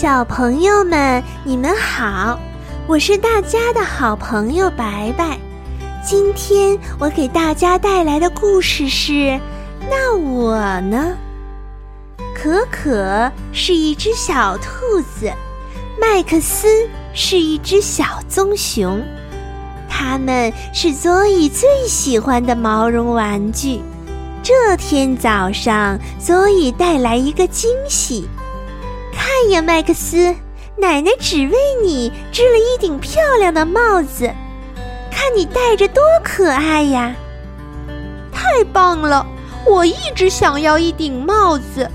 小朋友们，你们好，我是大家的好朋友白白。今天我给大家带来的故事是：那我呢？可可是一只小兔子，麦克斯是一只小棕熊，他们是佐伊最喜欢的毛绒玩具。这天早上，佐伊带来一个惊喜。哎呀，麦克斯，奶奶只为你织了一顶漂亮的帽子，看你戴着多可爱呀！太棒了，我一直想要一顶帽子。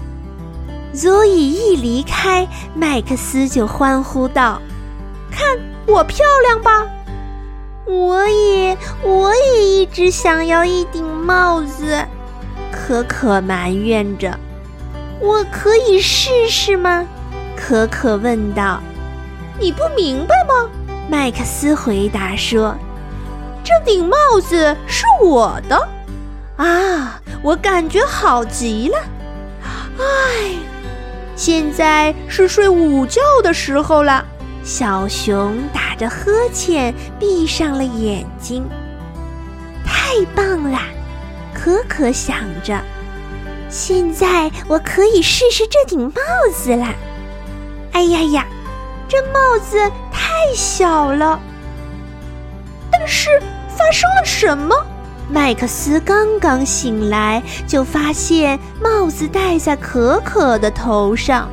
佐伊一离开，麦克斯就欢呼道：“看我漂亮吧！我也，我也一直想要一顶帽子。”可可埋怨着。我可以试试吗？可可问道。你不明白吗？麦克斯回答说：“这顶帽子是我的，啊，我感觉好极了。唉，现在是睡午觉的时候了。”小熊打着呵欠，闭上了眼睛。太棒啦！可可想着。现在我可以试试这顶帽子啦！哎呀呀，这帽子太小了。但是发生了什么？麦克斯刚刚醒来，就发现帽子戴在可可的头上。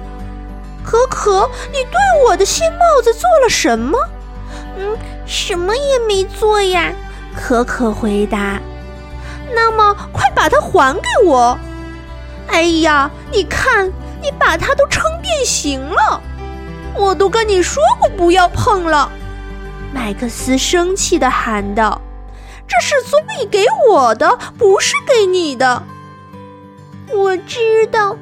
可可，你对我的新帽子做了什么？嗯，什么也没做呀。可可回答。那么，快把它还给我。哎呀，你看，你把它都撑变形了！我都跟你说过不要碰了。麦克斯生气地喊道：“这是佐伊给我的，不是给你的。”我知道，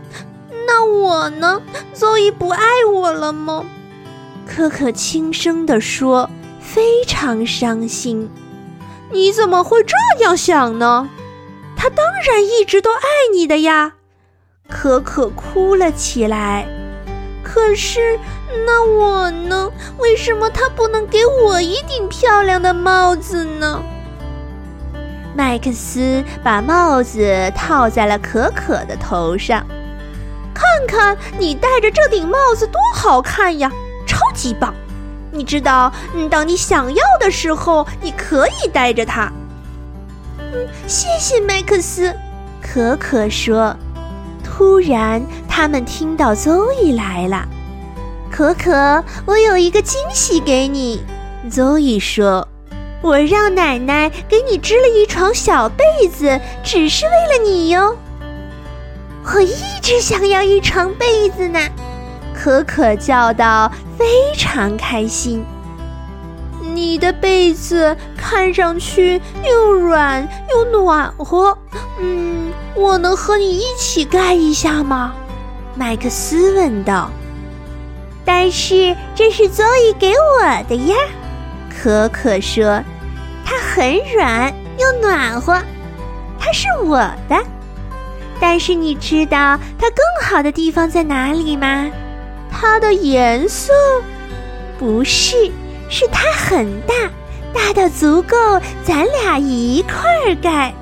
那我呢？佐伊不爱我了吗？可可轻声地说，非常伤心。你怎么会这样想呢？他当然一直都爱你的呀。可可哭了起来。可是，那我呢？为什么他不能给我一顶漂亮的帽子呢？麦克斯把帽子套在了可可的头上。看看你戴着这顶帽子多好看呀，超级棒！你知道，嗯当你想要的时候，你可以戴着它。嗯，谢谢麦克斯。可可说。突然，他们听到邹伊来了。可可，我有一个惊喜给你。邹伊说：“我让奶奶给你织了一床小被子，只是为了你哟。”我一直想要一床被子呢。可可叫道，非常开心。你的被子看上去又软又暖和，嗯，我能和你一起盖一下吗？麦克斯问道。但是这是佐伊给我的呀，可可说，它很软又暖和，它是我的。但是你知道它更好的地方在哪里吗？它的颜色？不是。是它很大，大到足够咱俩一块儿盖。